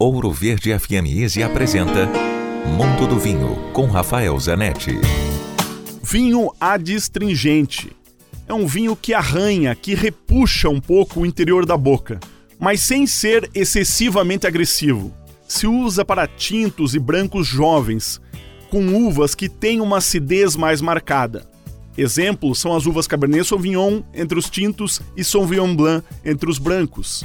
Ouro Verde FM Easy apresenta Mundo do Vinho com Rafael Zanetti. Vinho adstringente. É um vinho que arranha, que repuxa um pouco o interior da boca, mas sem ser excessivamente agressivo. Se usa para tintos e brancos jovens, com uvas que têm uma acidez mais marcada. Exemplos são as uvas Cabernet Sauvignon entre os tintos e Sauvignon Blanc entre os brancos.